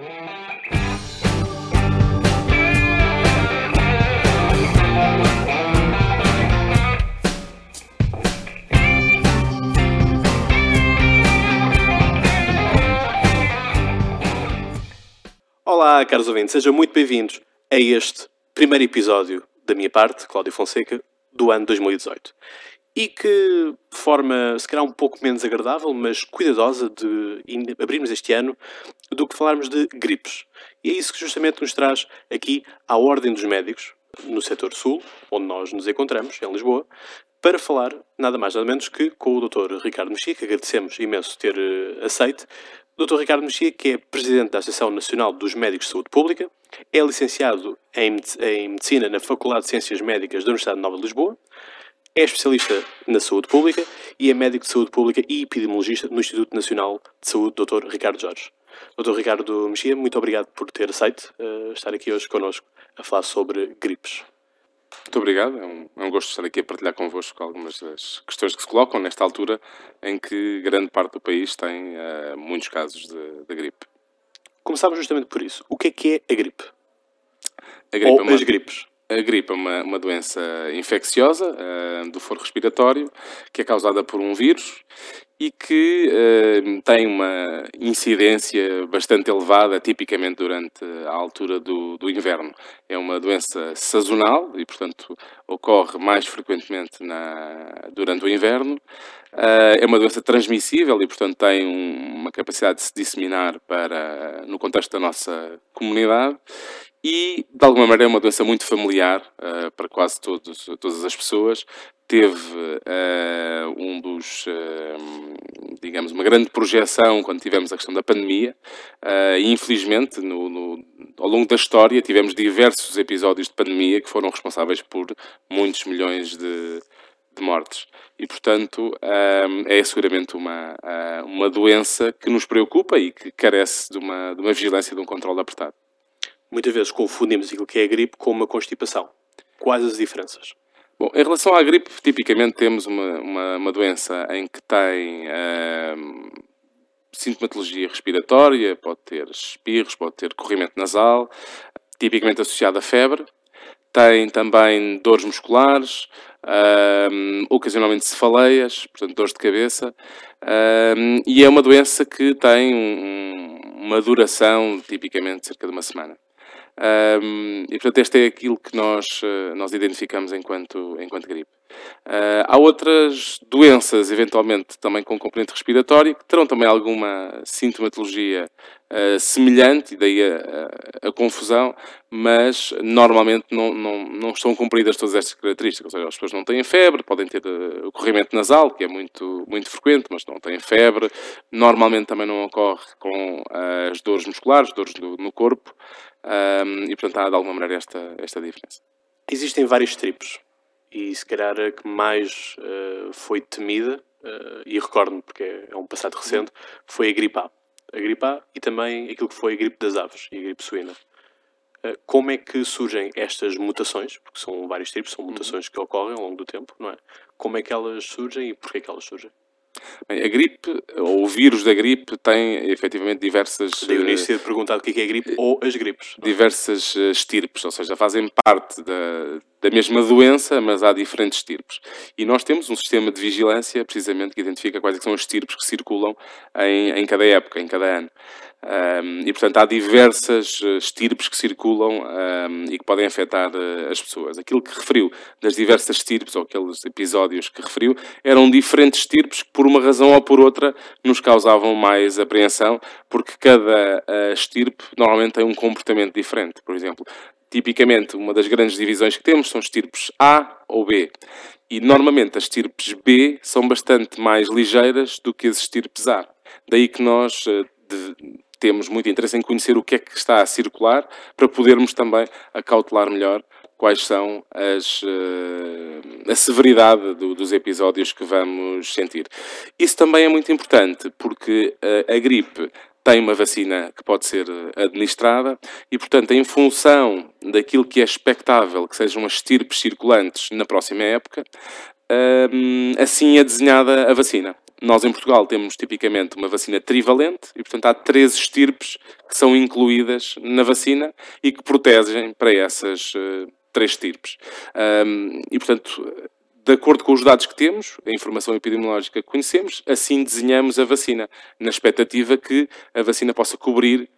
Olá, caros ouvintes, sejam muito bem-vindos a este primeiro episódio da minha parte, Cláudio Fonseca, do ano 2018. E que, forma, se calhar um pouco menos agradável, mas cuidadosa de abrirmos este ano, do que falarmos de gripes. E é isso que justamente nos traz aqui à Ordem dos Médicos, no setor sul, onde nós nos encontramos, em Lisboa, para falar nada mais nada menos que com o Dr. Ricardo Mexia, que agradecemos imenso ter uh, aceite. Dr. Ricardo Mexia, que é Presidente da Associação Nacional dos Médicos de Saúde Pública, é licenciado em, Medicina na Faculdade de Ciências Médicas da Universidade Nova de Lisboa, é especialista na saúde pública e é médico de saúde pública e epidemiologista no Instituto Nacional de Saúde, Dr. Ricardo Jorge. Dr. Ricardo Mexia, muito obrigado por ter aceito uh, estar aqui hoje connosco a falar sobre gripes. Muito obrigado. É um, é um, gosto estar aqui a partilhar convosco algumas das questões que se colocam nesta altura em que grande parte do país tem uh, muitos casos de, de, gripe. Começámos justamente por isso. O que é que é a gripe? A gripe Ou é uma, as gripes? A gripe é uma, uma doença infecciosa uh, do foro respiratório que é causada por um vírus e que uh, tem uma incidência bastante elevada, tipicamente durante a altura do, do, inverno. É uma doença sazonal e, portanto, ocorre mais frequentemente na, durante o inverno. Uh, é uma doença transmissível e, portanto, tem um, uma capacidade de se disseminar para, no contexto da nossa comunidade e, de alguma maneira, é uma doença muito familiar uh, para quase todos, todas as pessoas. Teve uh, um dos, uh, digamos, uma grande projeção quando tivemos a questão da pandemia e, infelizmente, no, no, ao longo da história, tivemos diversos episódios de pandemia que foram responsáveis por muitos milhões de, de mortes. E, portanto, é seguramente uma, uma doença que nos preocupa e que carece de uma, de uma vigilância e de um controle apertado muitas vezes confundimos aquilo que é a gripe com uma constipação. Quais as diferenças? Bom, em relação à gripe, tipicamente temos uma, uma, uma doença em que tem hum, sintomatologia respiratória, pode ter espirros, pode ter corrimento nasal, tipicamente associada a febre. Tem também dores musculares, hum, ocasionalmente cefaleias, portanto dores de cabeça, hum, e é uma doença que tem um, uma duração tipicamente cerca de uma semana. Um, e portanto, este é aquilo que nós, uh, nós identificamos enquanto, enquanto gripe. Uh, há outras doenças, eventualmente também com componente respiratório, que terão também alguma sintomatologia uh, semelhante, e daí a, a, a, confusão, mas normalmente não, não, não estão cumpridas todas estas características. Ou seja, as pessoas não têm febre, podem ter uh, o corrimento nasal, que é muito, muito frequente, mas não têm febre. Normalmente também não ocorre com as dores musculares, dores do, no corpo, um, e portanto há de alguma maneira esta, esta diferença. Existem vários tipos e se calhar a que mais uh, foi temida, uh, e recordo-me porque é um passado recente, foi a gripe A. A gripe A e também aquilo que foi a gripe das aves e a gripe suína. Uh, como é que surgem estas mutações? Porque são vários tipos, são mutações que ocorrem ao longo do tempo, não é? Como é que elas surgem e porquê é que elas surgem? Bem, a gripe, ou o vírus da gripe, tem efetivamente diversas. Daí o início ter perguntado o que é, é a gripe ou as gripes. É? Diversas estirpes, ou seja, fazem parte da, da mesma doença, mas há diferentes estirpes. E nós temos um sistema de vigilância, precisamente, que identifica quais é são as estirpes que circulam em, em cada época, em cada ano. Um, e, portanto, há diversas eh, estirpes que circulam um, e que podem afetar uh, as pessoas. Aquilo que referiu das diversas estirpes, ou aqueles episódios que referiu, eram diferentes estirpes que, por uma razão ou por outra, nos causavam mais apreensão, porque cada uh, estirpe normalmente tem um comportamento diferente. Por exemplo, tipicamente, uma das grandes divisões que temos são estirpes A ou B. E, normalmente, as estirpes B são bastante mais ligeiras do que as estirpes A. Daí que nós... Uh, de, temos muito interesse em conhecer o que é que está a circular para podermos também acautelar melhor quais são as, uh, a severidade do, dos episódios que vamos sentir. Isso também é muito importante porque uh, a gripe tem uma vacina que pode ser eh, administrada e, portanto, em função daquilo que é expectável que sejam as estirpes circulantes na próxima época, assim é desenhada a vacina. nós em Portugal temos tipicamente uma vacina trivalente e, portanto, há três estirpes que são incluídas na vacina e que protegem para essas uh, três estirpes. Um, e, portanto, de acordo com os dados que temos, a informação epidemiológica que conhecemos, assim desenhamos a vacina, na expectativa que a vacina possa cobrir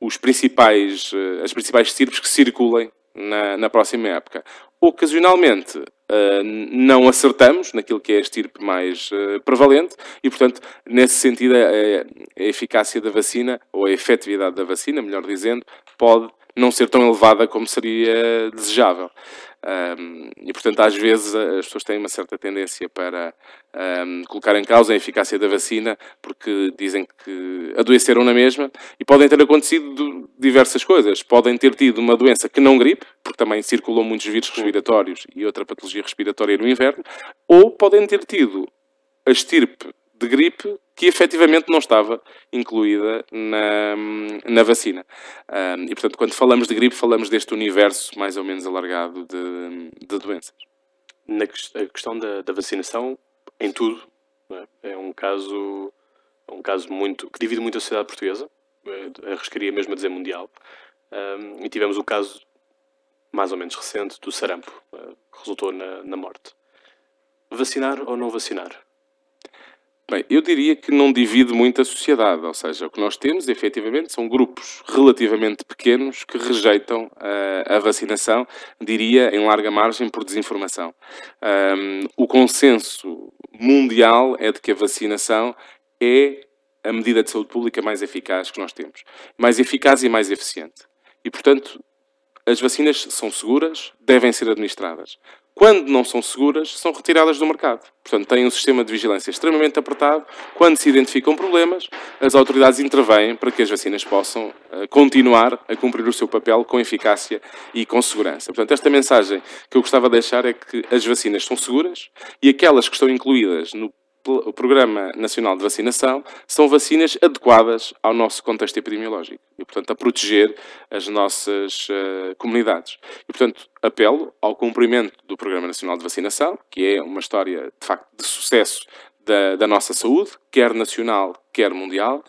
os principais, uh, as principais estirpes que circulem na, na próxima época. Ocasionalmente, uh, não acertamos naquilo que é a estirpe mais uh, prevalente e, portanto, nesse sentido, a, a, eficácia da vacina, ou a efetividade da vacina, melhor dizendo, pode não ser tão elevada como seria desejável. Um, e, portanto, às vezes as pessoas têm uma certa tendência para um, colocar em causa a eficácia da vacina porque dizem que adoeceram na mesma e podem ter acontecido diversas coisas. Podem ter tido uma doença que não gripe, porque também circulam muitos vírus respiratórios e outra patologia respiratória no inverno, ou podem ter tido a estirpe de gripe que efetivamente não estava incluída na, na vacina. Um, e, portanto, quando falamos de gripe, falamos deste universo mais ou menos alargado de, de doenças. Na questão da, da vacinação, em tudo, é? é? um caso é um caso muito que divide muito a sociedade portuguesa, é, arriscaria mesmo a dizer mundial. Um, e tivemos o caso mais ou menos recente do sarampo, que resultou na, na morte. Vacinar ou não vacinar? Bem, eu diria que não divide muito a sociedade, ou seja, o que nós temos, efetivamente, são grupos relativamente pequenos que rejeitam uh, a vacinação, diria, em larga margem, por desinformação. Um, o consenso mundial é de que a vacinação é a medida de saúde pública mais eficaz que nós temos. Mais eficaz e mais eficiente. E, portanto, as vacinas são seguras, devem ser administradas quando não são seguras, são retiradas do mercado. Portanto, têm um sistema de vigilância extremamente apertado. Quando se identificam problemas, as autoridades intervêm para que as vacinas possam uh, continuar a cumprir o seu papel com eficácia e com segurança. Portanto, esta mensagem que eu gostava de deixar é que as vacinas são seguras e aquelas que estão incluídas no o Programa Nacional de Vacinação são vacinas adequadas ao nosso contexto epidemiológico e, portanto, a proteger as nossas uh, comunidades. E, portanto, apelo ao cumprimento do Programa Nacional de Vacinação, que é uma história, de facto, de sucesso da, da, nossa saúde, quer nacional, quer mundial.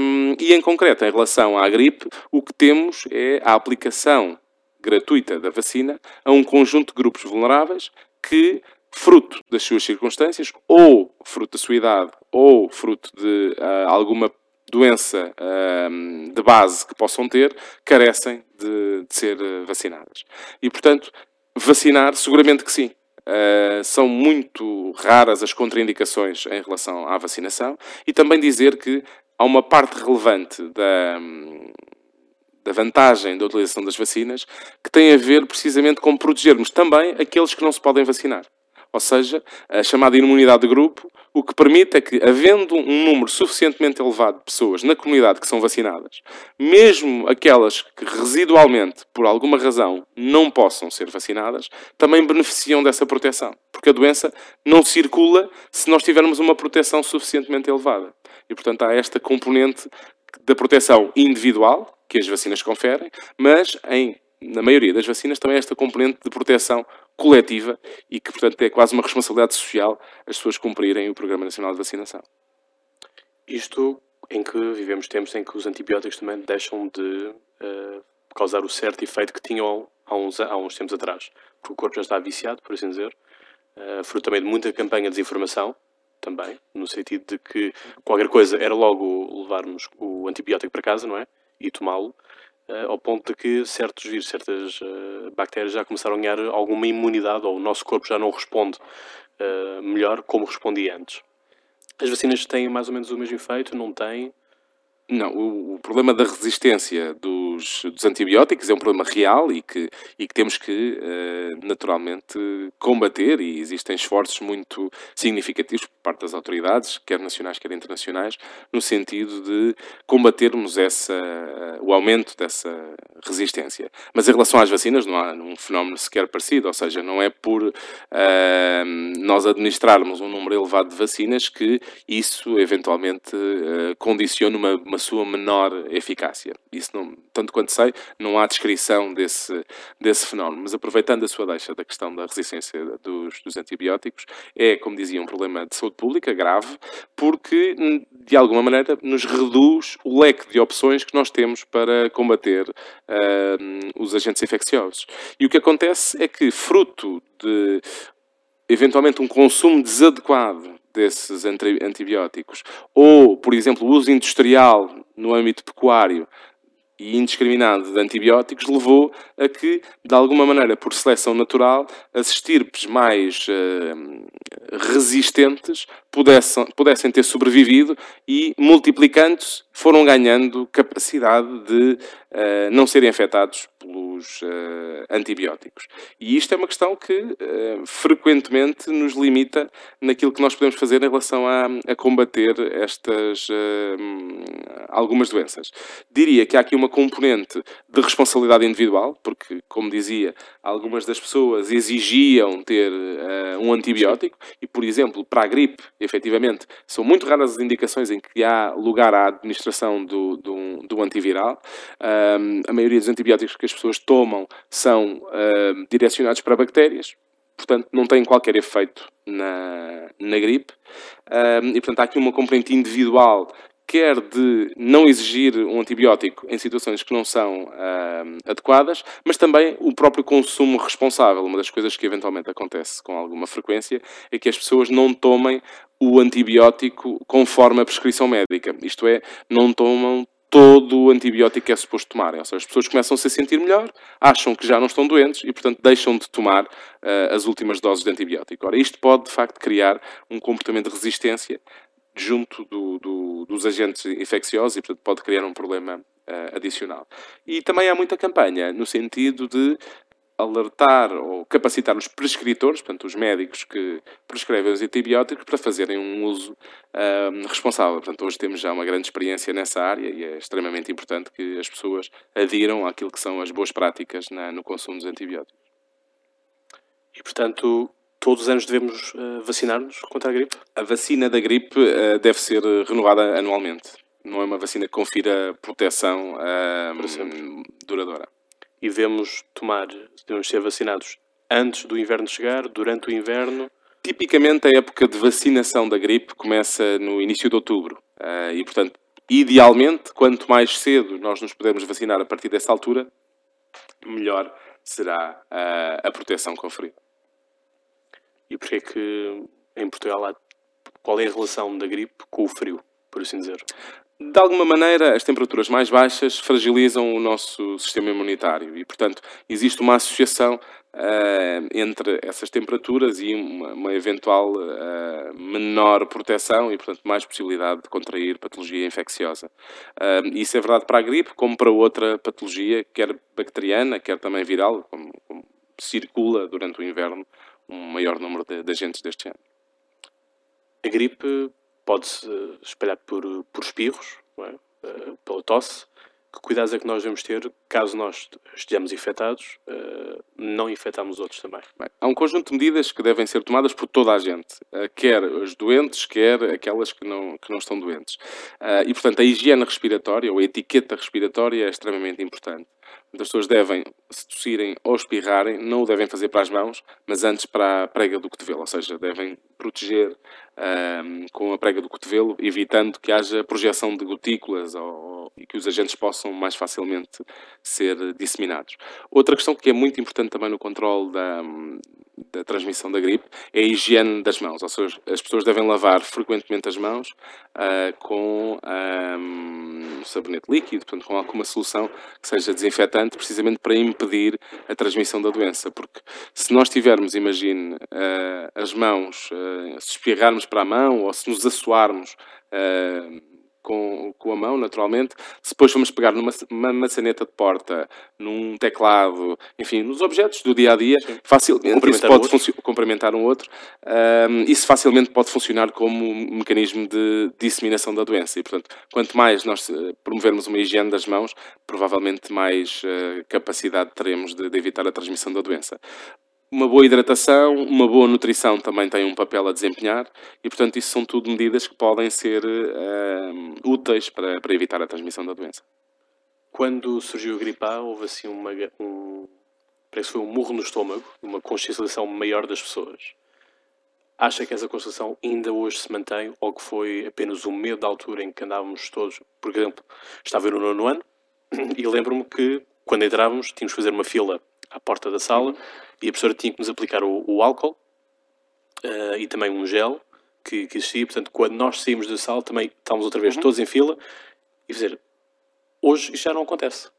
Um, e, em concreto, em relação à gripe, o que temos é a aplicação gratuita da vacina a um conjunto de grupos vulneráveis que fruto das suas circunstâncias, ou fruto da sua idade, ou fruto de uh, alguma doença uh, de base que possam ter, carecem de, de, ser vacinadas. E, portanto, vacinar, seguramente que sim. Uh, são muito raras as contraindicações em relação à vacinação e também dizer que há uma parte relevante da, da vantagem da utilização das vacinas que tem a ver precisamente com protegermos também aqueles que não se podem vacinar ou seja, a chamada imunidade de grupo, o que permite é que, havendo um número suficientemente elevado de pessoas na comunidade que são vacinadas, mesmo aquelas que residualmente, por alguma razão, não possam ser vacinadas, também beneficiam dessa proteção. Porque a doença não circula se nós tivermos uma proteção suficientemente elevada. E, portanto, há esta componente da proteção individual, que as vacinas conferem, mas em na maioria das vacinas, também esta componente de proteção coletiva e que, portanto, é quase uma responsabilidade social as pessoas cumprirem o Programa Nacional de Vacinação. Isto em que vivemos tempos em que os antibióticos também deixam de uh, causar o certo efeito que tinham há uns, há uns tempos atrás. Porque o corpo já está viciado, por assim dizer, uh, fruto também de muita campanha de desinformação, também, no sentido de que qualquer coisa era logo levarmos o antibiótico para casa, não é? E tomá-lo. Uh, ao ponto de que certos vírus, certas uh, bactérias já começaram a ganhar alguma imunidade, ou o nosso corpo já não responde uh, melhor como respondia antes. As vacinas têm mais ou menos o mesmo efeito? Não têm? Não, o, o, problema da resistência dos, dos, antibióticos é um problema real e que, e que temos que, uh, naturalmente, combater e existem esforços muito significativos por parte das autoridades, quer nacionais, quer internacionais, no sentido de combatermos essa, uh, o aumento dessa resistência. Mas em relação às vacinas não há um fenómeno sequer parecido, ou seja, não é por uh, nós administrarmos um número elevado de vacinas que isso eventualmente condicione uma, uma uma sua menor eficácia. Isso não, tanto quanto sei, não há descrição desse, desse fenómeno. Mas aproveitando a sua deixa da questão da resistência dos, dos antibióticos, é, como dizia, um problema de saúde pública grave, porque, de alguma maneira, nos reduz o leque de opções que nós temos para combater uh, os agentes infecciosos. E o que acontece é que, fruto de eventualmente um consumo desadequado desses antibióticos, ou, por exemplo, o uso industrial no âmbito pecuário e indiscriminado de antibióticos levou a que, de alguma maneira, por seleção natural, as estirpes mais uh, resistentes pudessem, pudessem ter sobrevivido e, multiplicando-se, foram ganhando capacidade de uh, não serem afetados pelos uh, antibióticos. E isto é uma questão que uh, frequentemente nos limita naquilo que nós podemos fazer em relação a, a combater estas algumas doenças. Diria que há aqui uma componente de responsabilidade individual, porque, como dizia, algumas das pessoas exigiam ter um antibiótico e, por exemplo, para a gripe, efetivamente, são muito raras as indicações em que há lugar à administração do, do, do antiviral. Um, a maioria dos antibióticos que as pessoas tomam são um, direcionados para bactérias, portanto, não têm qualquer efeito na, na gripe. Um, e, portanto, há aqui uma componente individual quer de não exigir um antibiótico em situações que não são uh, adequadas, mas também o próprio consumo responsável. Uma das coisas que eventualmente acontece com alguma frequência é que as pessoas não tomem o antibiótico conforme a prescrição médica. Isto é, não tomam todo o antibiótico que é suposto tomarem. Ou seja, as pessoas começam a se sentir melhor, acham que já não estão doentes e, portanto, deixam de tomar uh, as últimas doses de antibiótico. Ora, isto pode, de facto, criar um comportamento de resistência junto do, do, dos agentes infecciosos e, portanto, pode criar um problema uh, adicional. E também há muita campanha no sentido de alertar ou capacitar os prescritores, portanto, os médicos que prescrevem os antibióticos, para fazerem um uso uh, responsável. Portanto, hoje temos já uma grande experiência nessa área e é extremamente importante que as pessoas adiram àquilo que são as boas práticas na, no consumo dos antibióticos. E, portanto, todos os anos devemos uh, vacinar-nos contra a gripe? A vacina da gripe uh, deve ser renovada anualmente. Não é uma vacina que confira proteção uh, duradoura. E devemos tomar, devemos ser vacinados antes do inverno chegar, durante o inverno? Tipicamente a época de vacinação da gripe começa no início de outubro. e, portanto, idealmente, quanto mais cedo nós nos pudermos vacinar a partir dessa altura, melhor será a proteção conferida. E porquê que em Portugal há... Qual é a relação da gripe com o frio, por assim dizer? De alguma maneira, as temperaturas mais baixas fragilizam o nosso sistema imunitário e, portanto, existe uma associação uh, entre essas temperaturas e uma, uma eventual uh, menor proteção e, portanto, mais possibilidade de contrair patologia infecciosa. Uh, isso é verdade para a gripe, como para outra patologia, quer bacteriana, quer também viral, como, como circula durante o inverno um maior número de, de agentes deste ano. A gripe pode-se espalhar por, por espirros, é? uh, pela tosse. Que cuidados é que nós devemos ter caso nós estejamos infectados, uh, não infectamos outros também? Bem, há um conjunto de medidas que devem ser tomadas por toda a gente, uh, quer os doentes, quer aquelas que não, que não estão doentes. e, portanto, a higiene respiratória ou a etiqueta respiratória é extremamente importante. As pessoas devem, se tossirem ou espirrarem, não o devem fazer para as mãos, mas antes para a prega do cotovelo, ou seja, devem proteger um, com a prega do cotovelo, evitando que haja projeção de gotículas ou, e que os agentes possam mais facilmente ser disseminados. Outra questão que é muito importante também no controle da, da transmissão da gripe é a higiene das mãos, ou seja, as pessoas devem lavar frequentemente as mãos uh, com um, sabonete líquido, portanto, com alguma solução que seja desinfetante, precisamente para impedir a transmissão da doença, porque se nós tivermos, imagine, uh, as mãos, uh, se espirrarmos para a mão ou se nos assoarmos com, com a mão, naturalmente. Se depois formos pegar numa maçaneta de porta, num teclado, enfim, nos objetos do dia a dia, facilmente isso pode complementar um outro. Um, isso facilmente pode funcionar como um mecanismo de disseminação da doença. E, portanto, quanto mais nós eh, promovermos uma higiene das mãos, provavelmente mais uh, capacidade teremos de, de evitar a transmissão da doença uma boa hidratação, uma boa nutrição também tem um papel a desempenhar e, portanto, isso são tudo medidas que podem ser uh, úteis para, para evitar a transmissão da doença. quando surgiu a gripe A, houve assim uma, um, parece que foi um murro no estômago, uma consciencialização maior das pessoas. Acha que essa consciencialização ainda hoje se mantém ou que foi apenas um medo da altura em que andávamos todos? Por exemplo, estava eu no nono ano e lembro-me que quando entrávamos tínhamos que fazer uma fila à porta da sala e a professora tinha que nos aplicar o, o álcool uh, e também um gel que, que, existia. Portanto, quando nós saímos da sala também estávamos outra vez uhum. todos em fila e fazer. Hoje isto já não acontece.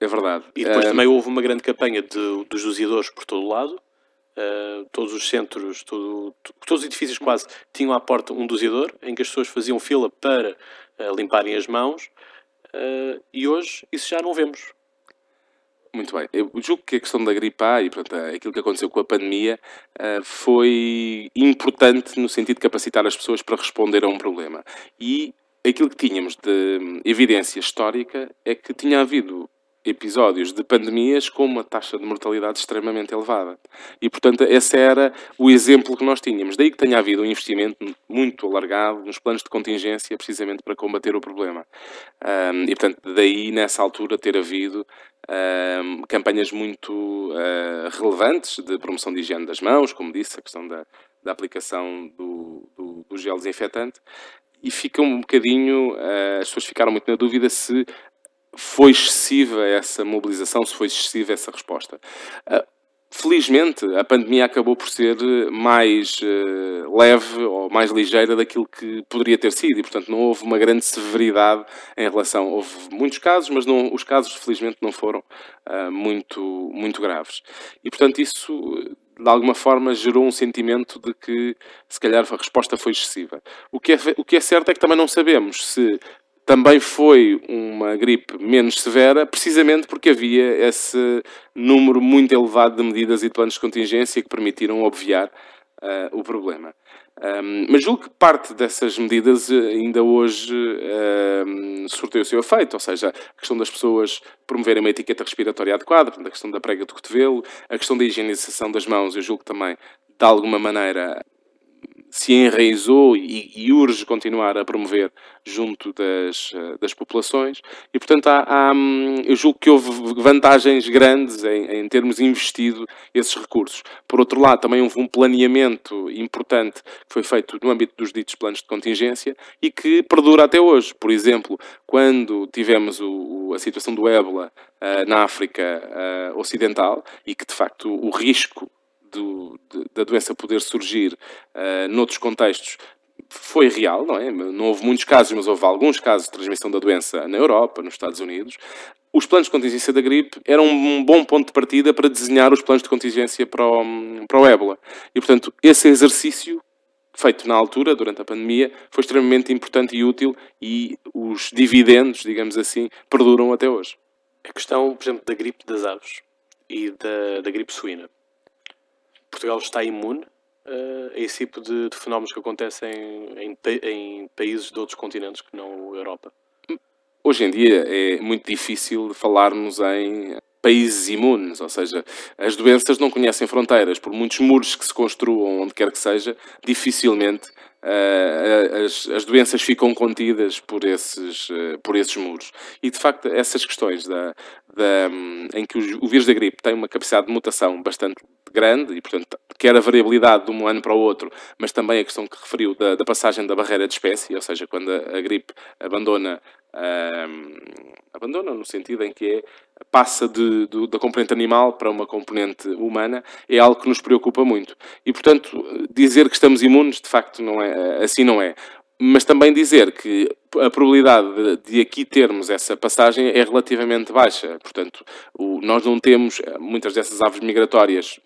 É verdade. E depois também houve uma grande campanha de, dos doseadores por todo o lado. Uh, todos os centros, todo, todos os edifícios quase tinham à porta um doseador em que as pessoas faziam fila para uh, limparem as mãos uh, e hoje isso já não vemos. Muito bem. Eu julgo que a questão da gripe A e portanto, aquilo que aconteceu com a pandemia foi importante no sentido de capacitar as pessoas para responder a um problema. E aquilo que tínhamos de hum, evidência histórica é que tinha havido episódios de pandemias com uma taxa de mortalidade extremamente elevada. E, portanto, esse era o exemplo que nós tínhamos. Daí que tenha havido um investimento muito alargado nos planos de contingência, precisamente para combater o problema. Um, e, portanto, daí, nessa altura, ter havido campanhas muito uh, relevantes de promoção de higiene das mãos, como disse, a questão da, da aplicação do, do, do gel desinfetante, e fica um bocadinho, uh, as pessoas ficaram muito na dúvida se foi excessiva essa mobilização, se foi excessiva essa resposta. Felizmente, a pandemia acabou por ser mais uh, leve ou mais ligeira daquilo que poderia ter sido e, portanto, não houve uma grande severidade em relação. Houve muitos casos, mas não, os casos, felizmente, não foram uh, muito, muito graves. E, portanto, isso, de alguma forma, gerou um sentimento de que, se calhar, a resposta foi excessiva. O que é, o que é certo é que também não sabemos se também foi uma gripe menos severa, precisamente porque havia esse número muito elevado de medidas e planos de contingência que permitiram obviar uh, o problema. Um, mas julgo que parte dessas medidas ainda hoje um, o seu efeito, ou seja, a questão das pessoas promoverem uma etiqueta respiratória adequada, a questão da prega do cotovelo, a questão da higienização das mãos, eu julgo que também, de alguma maneira, se enraizou e, e, urge continuar a promover junto das, eh, das populações. E, portanto, há, há, hum, eu julgo que houve vantagens grandes em, em, termos investido esses recursos. Por outro lado, também houve um planeamento importante que foi feito no âmbito dos ditos planos de contingência e que perdura até hoje. Por exemplo, quando tivemos o, a situação do ébola uh, na África uh, Ocidental e que, de facto, o risco do, da doença poder surgir uh, noutros contextos foi real, não é? Não houve muitos casos, mas houve alguns casos de transmissão da doença na Europa, nos Estados Unidos. Os planos de contingência da gripe eram um bom ponto de partida para desenhar os planos de contingência para o, para o ébola. E, portanto, esse exercício feito na altura, durante a pandemia, foi extremamente importante e útil e os dividendos, digamos assim, perduram até hoje. A questão, por exemplo, da gripe das aves e da, da gripe suína. Portugal está imune uh, a esse tipo de, de, fenómenos que acontecem em, em, países de outros continentes que não a Europa? Hoje em dia é muito difícil falarmos em países imunes, ou seja, as doenças não conhecem fronteiras. Por muitos muros que se construam onde quer que seja, dificilmente uh, as, as, doenças ficam contidas por esses, uh, por esses muros. E, de facto, essas questões da, da, um, em que o, o vírus da gripe tem uma capacidade de mutação bastante grande e, portanto, quer a variabilidade de um ano para o outro, mas também a questão que referiu da, da passagem da barreira de espécie, ou seja, quando a, a gripe abandona, um, abandona no sentido em que é, passa de, de, da componente animal para uma componente humana, é algo que nos preocupa muito. E, portanto, dizer que estamos imunes, de facto, não é, assim não é mas também dizer que a probabilidade de, aqui termos essa passagem é relativamente baixa. Portanto, o, nós não temos muitas dessas aves migratórias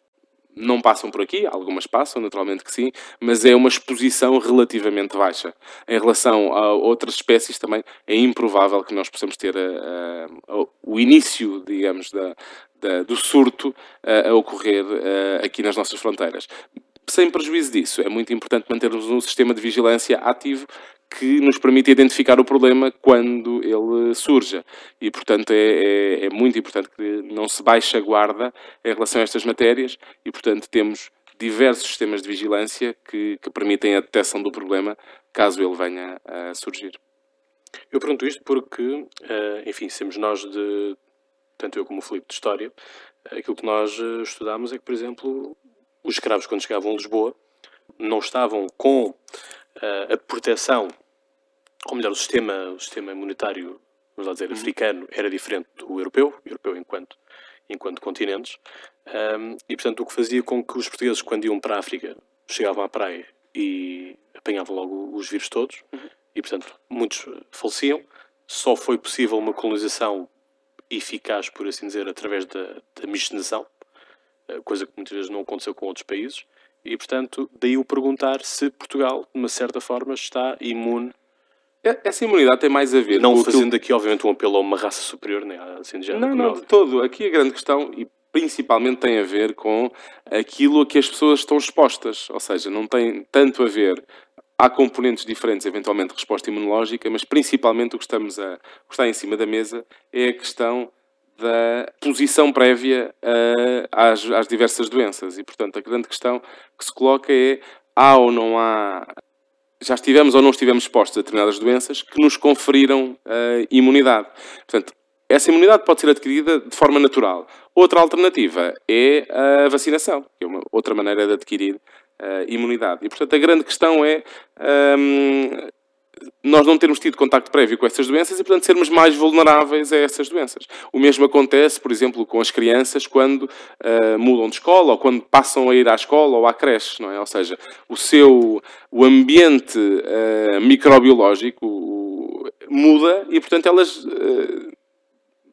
não passam por aqui, algumas passam, naturalmente que sim, mas é uma exposição relativamente baixa. Em relação a outras espécies também é improvável que nós possamos ter a, a, a, o início, digamos, da, da, do surto a, ocorrer aqui nas nossas fronteiras. Sem prejuízo disso, é muito importante mantermos um sistema de vigilância ativo que nos permite identificar o problema quando ele surja. E, portanto, é, é, é, muito importante que não se baixe a guarda em relação a estas matérias e, portanto, temos diversos sistemas de vigilância que, que permitem a detecção do problema caso ele venha a surgir. Eu pergunto isto porque, enfim, somos nós de, tanto eu como o Filipe, de História, aquilo que nós estudámos é que, por exemplo, os escravos, quando chegavam a Lisboa, não estavam com a proteção, ou melhor, o sistema, o sistema monetário, vamos lá dizer, uhum. africano, era diferente do europeu, europeu enquanto, enquanto continentes, um, e portanto o que fazia com que os portugueses, quando iam para a África, chegavam à praia e apanhavam logo os vírus todos, uhum. e portanto muitos faleciam. Só foi possível uma colonização eficaz, por assim dizer, através da, da miscigenação, eh, coisa que muitas vezes não aconteceu com outros países. E, portanto, daí o perguntar se Portugal, de uma certa forma, está imune. É, essa imunidade tem mais a ver Não fazendo aqui, obviamente, um apelo a uma raça superior, nem assim de género. Não, não, de todo. Aqui a grande questão, e principalmente tem a ver com aquilo a que as pessoas estão expostas. Ou seja, não tem tanto a ver há componentes diferentes, eventualmente, de resposta imunológica, mas principalmente o que, estamos a, o que está em cima da mesa é a questão da posição prévia uh, às, às, diversas doenças. E, portanto, a grande questão que se coloca é: há ou não há. Já estivemos ou não estivemos expostos a determinadas doenças que nos conferiram uh, imunidade. Portanto, essa imunidade pode ser adquirida de forma natural. Outra alternativa é a vacinação, que é uma outra maneira de adquirir uh, imunidade. E, portanto, a grande questão é um, nós não termos tido contacto prévio com essas doenças e, portanto, sermos mais vulneráveis a essas doenças. O mesmo acontece, por exemplo, com as crianças quando uh, mudam de escola ou quando passam a ir à escola ou à creche, não é? Ou seja, o seu o ambiente uh, microbiológico muda e, portanto, elas uh,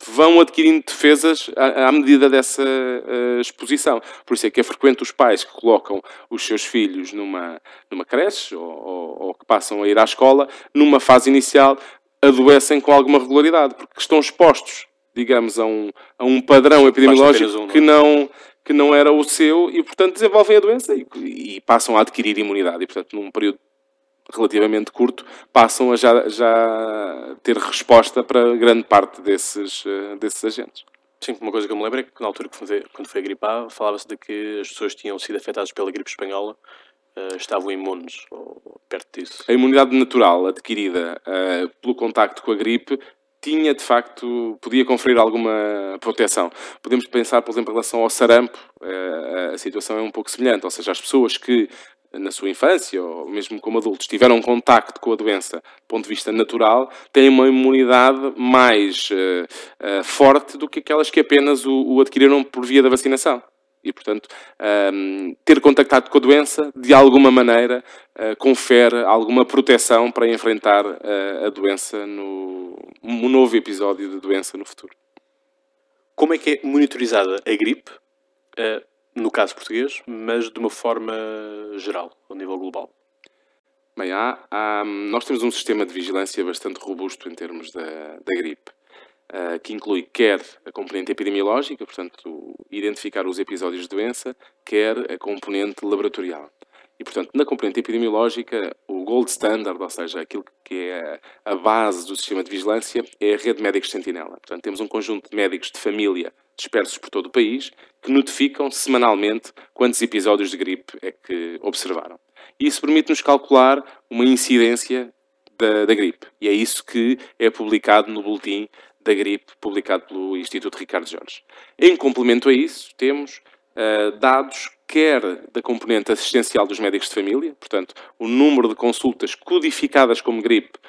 vão adquirindo defesas à, medida dessa uh, exposição. Por isso é que é frequente os pais que colocam os seus filhos numa, numa creche ou, ou, ou que passam a ir à escola, numa fase inicial, adoecem com alguma regularidade, porque estão expostos, digamos, a um, a um padrão epidemiológico um, que não que não era o seu e, portanto, desenvolvem a doença e, e passam a adquirir imunidade. E, portanto, num período relativamente curto, passam a já, já ter resposta para grande parte desses, eh, desses agentes. Sim, uma coisa que eu me lembro é que na altura, quando foi a gripe A, falava-se de que as pessoas que tinham sido afetadas pela gripe espanhola uh, estavam imunes, ou perto disso. A imunidade natural adquirida uh, pelo contacto com a gripe tinha, de facto, podia conferir alguma proteção. Podemos pensar, por exemplo, em relação ao sarampo, uh, a situação é um pouco semelhante, ou seja, as pessoas que na sua infância, ou mesmo como adultos, tiveram contacto com a doença do ponto de vista natural, têm uma imunidade mais uh, uh, forte do que aquelas que apenas o, o, adquiriram por via da vacinação. E, portanto, um, ehm, ter contactado com a doença, de alguma maneira, uh, confere alguma proteção para enfrentar a doença no um novo episódio de doença no futuro. Como é que é monitorizada a gripe? No caso português, mas de uma forma geral, ao nível global? Bem, há, há, nós temos um sistema de vigilância bastante robusto em termos da, da gripe, uh, que inclui quer a componente epidemiológica, portanto, identificar os episódios de doença, quer a componente laboratorial. E, portanto, na componente epidemiológica, o gold standard, ou seja, aquilo que é a base do sistema de vigilância, é a rede de médicos sentinela. Portanto, temos um conjunto de médicos de família dispersos por todo o país, que notificam semanalmente quantos episódios de gripe é que observaram. Isso permite-nos calcular uma incidência da, da, gripe. E é isso que é publicado no boletim da gripe, publicado pelo Instituto Ricardo Jorge. Em complemento a isso, temos uh, dados quer da componente assistencial dos médicos de família, portanto, o número de consultas codificadas como gripe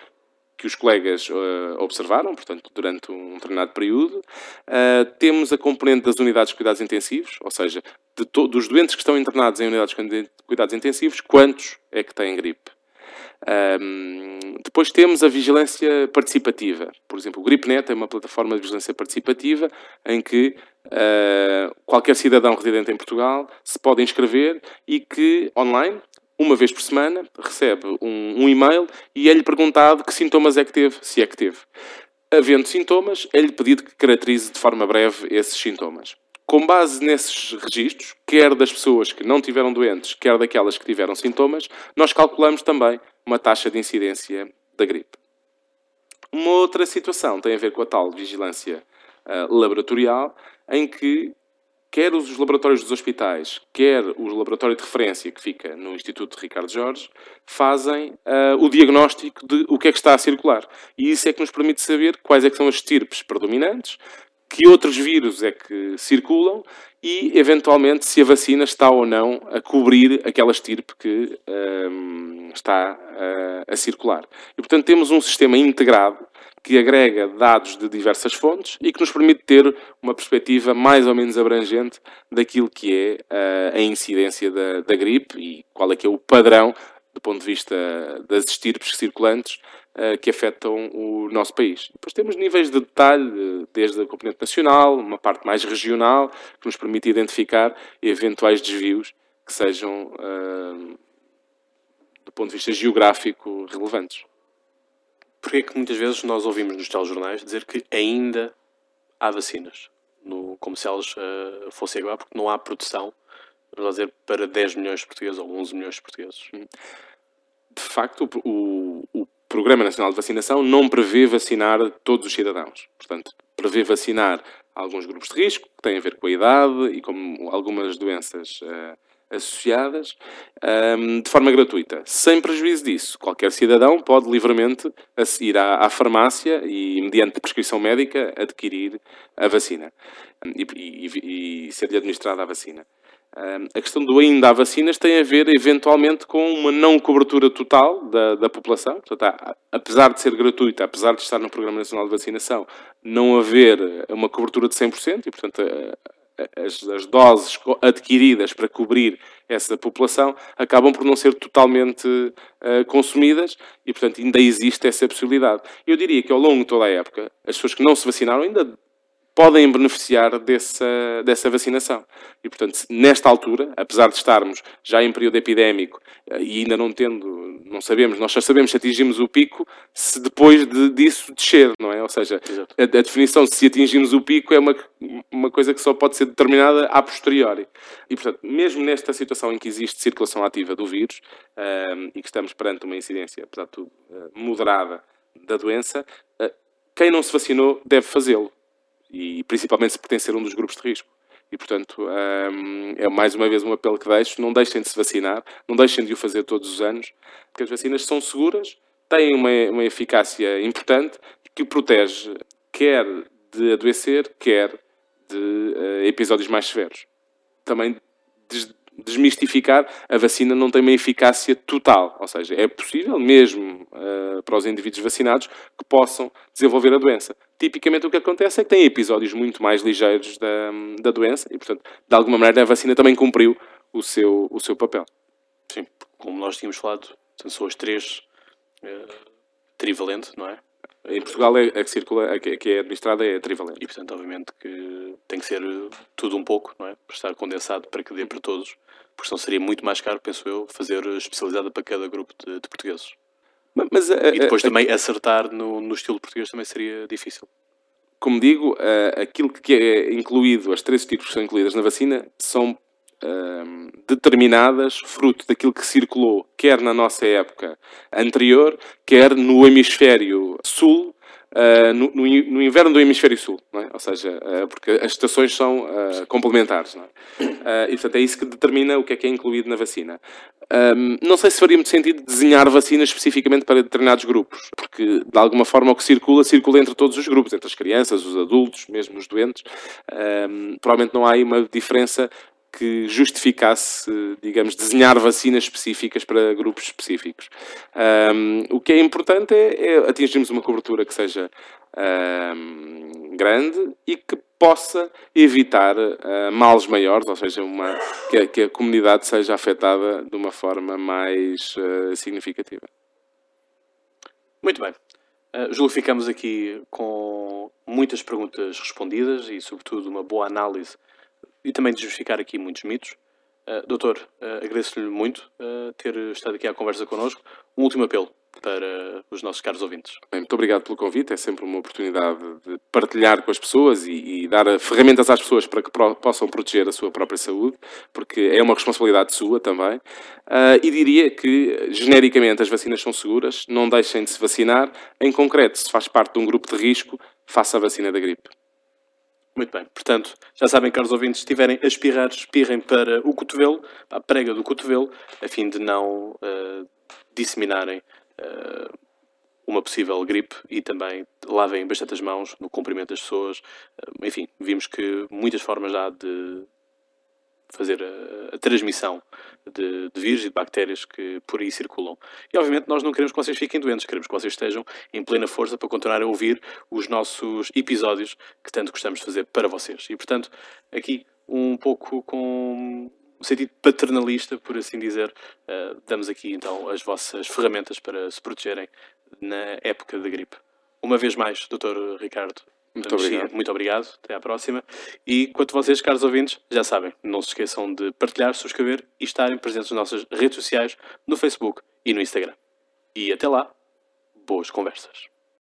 que os colegas uh, observaram, portanto, durante um determinado período. Uh, temos a componente das unidades de cuidados intensivos, ou seja, dos doentes que estão internados em unidades de cuidados intensivos, quantos é que têm gripe. Um, depois temos a vigilância participativa. Por exemplo, o GripeNet é uma plataforma de vigilância participativa em que uh, qualquer cidadão residente em Portugal se pode inscrever e que, online, uma vez por semana, recebe um, um e-mail e é-lhe perguntado que sintomas é que teve, se é que teve. Havendo sintomas, é-lhe pedido que caracterize de forma breve esses sintomas. Com base nesses registros, quer das pessoas que não tiveram doentes, quer daquelas que tiveram sintomas, nós calculamos também uma taxa de incidência da gripe. Uma outra situação tem a ver com a tal vigilância uh, laboratorial, em que quer os laboratórios dos hospitais, quer o laboratório de referência que fica no Instituto Ricardo Jorge, fazem uh, o diagnóstico de o que é que está a circular. E isso é que nos permite saber quais é são as estirpes predominantes, que outros vírus é que circulam e, eventualmente, se a vacina está ou não a cobrir aquela estirpe que um, está uh, a circular. E, portanto, temos um sistema integrado que agrega dados de diversas fontes e que nos permite ter uma perspectiva mais ou menos abrangente daquilo que é uh, a incidência da, da, gripe e qual é que é o padrão do ponto de vista das estirpes circulantes uh, que afetam o nosso país. Depois temos níveis de detalhe, desde a componente nacional, uma parte mais regional, que nos permite identificar eventuais desvios que sejam, uh, do ponto de vista geográfico, relevantes. Porquê é que muitas vezes nós ouvimos nos telejornais dizer que ainda há vacinas, no, como se elas uh, fossem agora, porque não há produção, vamos dizer, para 10 milhões de portugueses ou 11 milhões de portugueses? De facto, o, o Programa Nacional de Vacinação não prevê vacinar todos os cidadãos. Portanto, prevê vacinar alguns grupos de risco, que têm a ver com a idade e com algumas doenças uh, associadas um, de forma gratuita. Sem prejuízo disso, qualquer cidadão pode livremente ir à, à farmácia e, mediante prescrição médica, adquirir a vacina e, e, e ser-lhe administrada a vacina. Um, a questão do ainda há vacinas tem a ver, eventualmente, com uma não cobertura total da, da população. Portanto, há, apesar de ser gratuita, apesar de estar no Programa Nacional de Vacinação, não haver uma cobertura de 100%, e, portanto, as, as, doses adquiridas para cobrir essa população acabam por não ser totalmente uh, consumidas e, portanto, ainda existe essa possibilidade. Eu diria que ao longo de toda a época, as pessoas que não se vacinaram ainda podem beneficiar dessa, dessa vacinação. E, portanto, nesta altura, apesar de estarmos já em período epidémico eh, e ainda não tendo, não sabemos, nós só sabemos se atingimos o pico se depois de, disso descer, não é? Ou seja, a, a, definição de se atingimos o pico é uma, uma coisa que só pode ser determinada a posteriori. E, portanto, mesmo nesta situação em que existe circulação ativa do vírus um, eh, e que estamos perante uma incidência, apesar de tudo, uh, moderada da doença, uh, quem não se vacinou deve fazê-lo e principalmente se pertencer a um dos grupos de risco. E, portanto, hum, é mais uma vez um apelo que deixo: não deixem de se vacinar, não deixem de o fazer todos os anos, porque as vacinas são seguras, têm uma, uma eficácia importante que protege quer de adoecer, quer de uh, episódios mais severos. Também desmistificar, a vacina não tem uma eficácia total, ou seja, é possível mesmo uh, para os indivíduos vacinados que possam desenvolver a doença. Tipicamente o que acontece é que tem episódios muito mais ligeiros da, da doença e, portanto, de alguma maneira a vacina também cumpriu o seu, o seu papel. Sim, como nós tínhamos falado, são as três uh, trivalente, não é? Em Portugal é, a que circula, a que é administrada é trivalente. E portanto, obviamente que tem que ser tudo um pouco, não é? Para estar condensado para que dê para todos, porque senão seria muito mais caro, penso eu, fazer especializada para cada grupo de, de portugueses. Mas, a, e depois a, também a, acertar no, no estilo português também seria difícil. Como digo, aquilo que é incluído, as três tipos que são incluídas na vacina, são um, determinadas fruto daquilo que circulou, quer na nossa época anterior, quer no hemisfério sul, uh, no, no, no, inverno do hemisfério sul, é? ou seja, uh, porque as estações são uh, complementares. É? e, portanto, é isso que determina o que é que é incluído na vacina. Um, não sei se faria muito sentido desenhar vacinas especificamente para determinados grupos, porque de alguma forma o que circula, circula entre todos os grupos, entre as crianças, os adultos, mesmo os doentes. Um, provavelmente não há aí uma diferença que justificasse, digamos, desenhar vacinas específicas para grupos específicos. Um, o que é importante é, é, atingirmos uma cobertura que seja um, grande e que possa evitar uh, males maiores, ou seja, uma, que, a, que, a, comunidade seja afetada de uma forma mais uh, significativa. Muito bem. Uh, ficamos aqui com muitas perguntas respondidas e, sobretudo, uma boa análise e também desmistificar aqui muitos mitos. Uh, doutor, uh, agradeço-lhe muito uh, ter estado aqui à conversa connosco. Um último apelo para os nossos caros ouvintes. Bem, muito obrigado pelo convite. É sempre uma oportunidade de partilhar com as pessoas e, e dar ferramentas às pessoas para que pro, possam proteger a sua própria saúde, porque é uma responsabilidade sua também. e diria que, genericamente, as vacinas são seguras. Não deixem de se vacinar. Em concreto, se faz parte de um grupo de risco, faça a vacina da gripe. Muito bem. Portanto, já sabem, caros ouvintes, se estiverem a espirrar, espirrem para o cotovelo, para a prega do cotovelo, a fim de não uh, disseminarem uh, uma possível gripe e também lavem bastante as mãos no cumprimento das pessoas. Uh, enfim, vimos que muitas formas há de fazer a, a transmissão de, de, vírus e de bactérias que por aí circulam. E obviamente nós não queremos que vocês fiquem doentes, queremos que vocês estejam em plena força para continuar a ouvir os nossos episódios que tanto gostamos de fazer para vocês. E portanto, aqui um pouco com um sentido paternalista, por assim dizer, uh, damos aqui então as vossas ferramentas para se protegerem na época da gripe. Uma vez mais, Dr. Ricardo, muito obrigado. Muito obrigado. Até à próxima. E quanto vocês, caros ouvintes, já sabem, não se esqueçam de partilhar, subscrever e estarem presentes nas nossas redes sociais, no Facebook e no Instagram. E até lá, boas conversas.